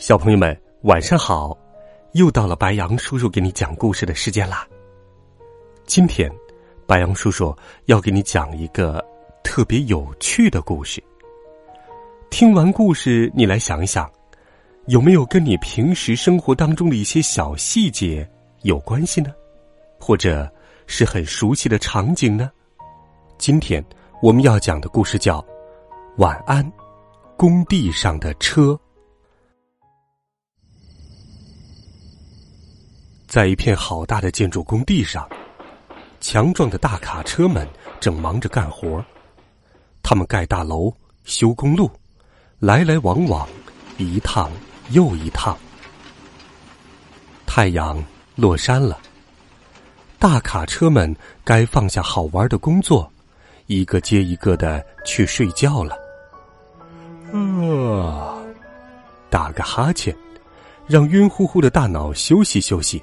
小朋友们，晚上好！又到了白羊叔叔给你讲故事的时间啦。今天，白羊叔叔要给你讲一个特别有趣的故事。听完故事，你来想一想，有没有跟你平时生活当中的一些小细节有关系呢？或者是很熟悉的场景呢？今天我们要讲的故事叫《晚安，工地上的车》。在一片好大的建筑工地上，强壮的大卡车们正忙着干活。他们盖大楼、修公路，来来往往，一趟又一趟。太阳落山了，大卡车们该放下好玩的工作，一个接一个的去睡觉了。啊，打个哈欠，让晕乎乎的大脑休息休息。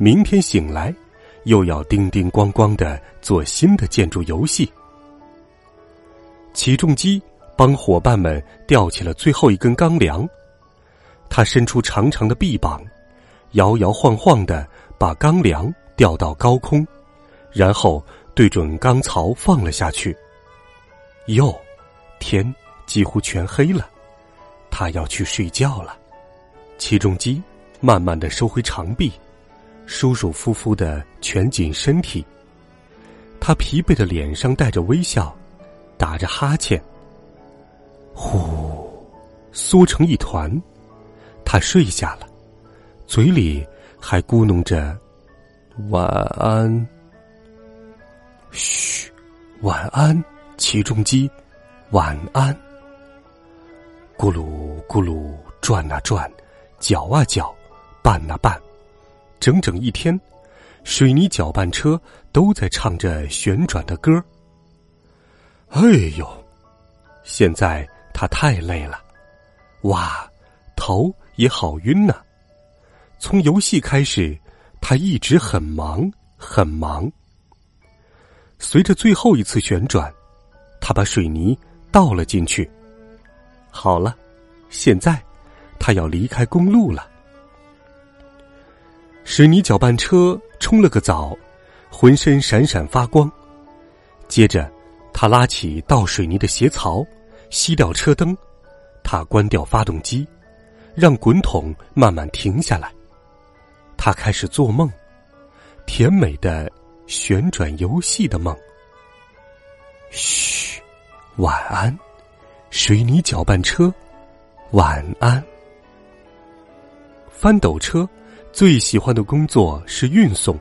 明天醒来，又要叮叮咣咣的做新的建筑游戏。起重机帮伙伴们吊起了最后一根钢梁，他伸出长长的臂膀，摇摇晃晃的把钢梁吊到高空，然后对准钢槽放了下去。哟，天几乎全黑了，他要去睡觉了。起重机慢慢的收回长臂。舒舒服服的蜷紧身体，他疲惫的脸上带着微笑，打着哈欠，呼，缩成一团，他睡下了，嘴里还咕哝着晚安。嘘，晚安，起重机，晚安。咕噜咕噜转啊转，搅啊搅，拌啊拌。整整一天，水泥搅拌车都在唱着旋转的歌。哎呦，现在他太累了，哇，头也好晕呐。从游戏开始，他一直很忙很忙。随着最后一次旋转，他把水泥倒了进去。好了，现在他要离开公路了。水泥搅拌车冲了个澡，浑身闪闪发光。接着，他拉起倒水泥的斜槽，熄掉车灯，他关掉发动机，让滚筒慢慢停下来。他开始做梦，甜美的旋转游戏的梦。嘘，晚安，水泥搅拌车，晚安，翻斗车。最喜欢的工作是运送，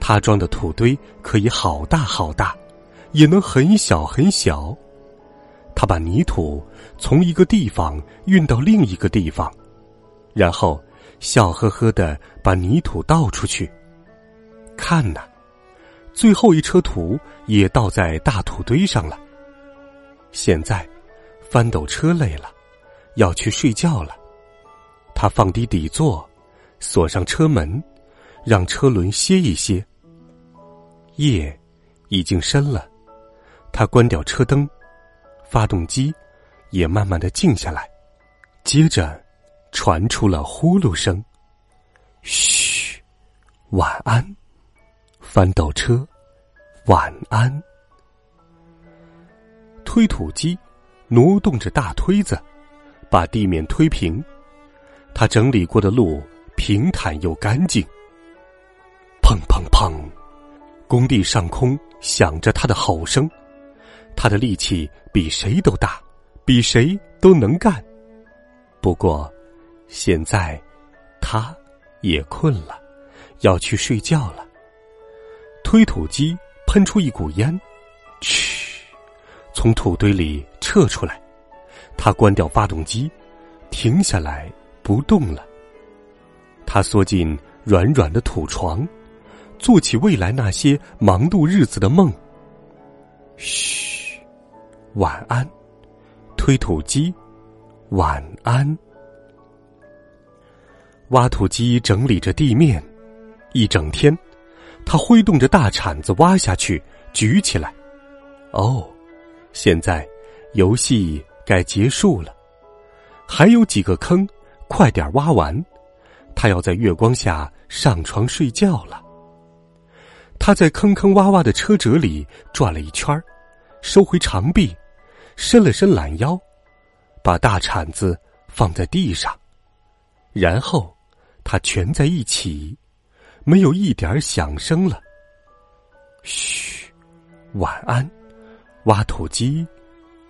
他装的土堆可以好大好大，也能很小很小。他把泥土从一个地方运到另一个地方，然后笑呵呵的把泥土倒出去。看呐，最后一车土也倒在大土堆上了。现在，翻斗车累了，要去睡觉了。他放低底座。锁上车门，让车轮歇一歇。夜已经深了，他关掉车灯，发动机也慢慢的静下来。接着，传出了呼噜声。嘘，晚安，翻斗车，晚安。推土机挪动着大推子，把地面推平。他整理过的路。平坦又干净。砰砰砰！工地上空响着他的吼声，他的力气比谁都大，比谁都能干。不过，现在他也困了，要去睡觉了。推土机喷出一股烟，嘘，从土堆里撤出来。他关掉发动机，停下来不动了。他缩进软软的土床，做起未来那些忙碌日子的梦。嘘，晚安，推土机，晚安。挖土机整理着地面，一整天，他挥动着大铲子挖下去，举起来。哦，现在游戏该结束了，还有几个坑，快点挖完。他要在月光下上床睡觉了。他在坑坑洼洼的车辙里转了一圈收回长臂，伸了伸懒腰，把大铲子放在地上，然后。他蜷在一起，没有一点响声了。嘘，晚安，挖土机，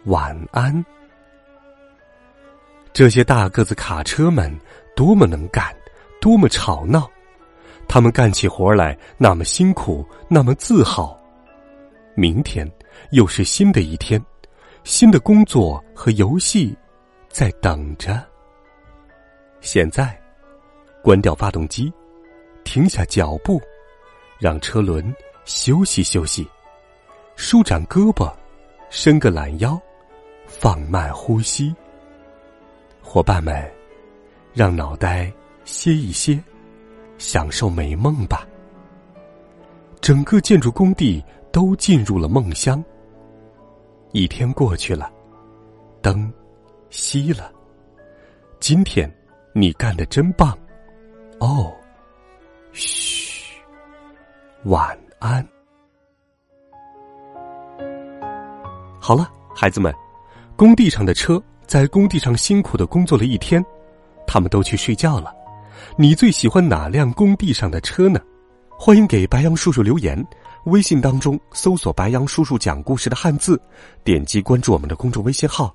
晚安。这些大个子卡车们多么能干，多么吵闹，他们干起活来那么辛苦，那么自豪。明天又是新的一天，新的工作和游戏在等着。现在。关掉发动机，停下脚步，让车轮休息休息，舒展胳膊，伸个懒腰，放慢呼吸。伙伴们，让脑袋歇一歇，享受美梦吧。整个建筑工地都进入了梦乡。一天过去了，灯熄了。今天你干的真棒。哦，嘘，晚安。好了，孩子们，工地上的车在工地上辛苦的工作了一天，他们都去睡觉了。你最喜欢哪辆工地上的车呢？欢迎给白杨叔叔留言，微信当中搜索“白杨叔叔讲故事”的汉字，点击关注我们的公众微信号，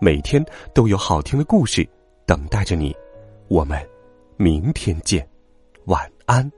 每天都有好听的故事等待着你。我们。明天见，晚安。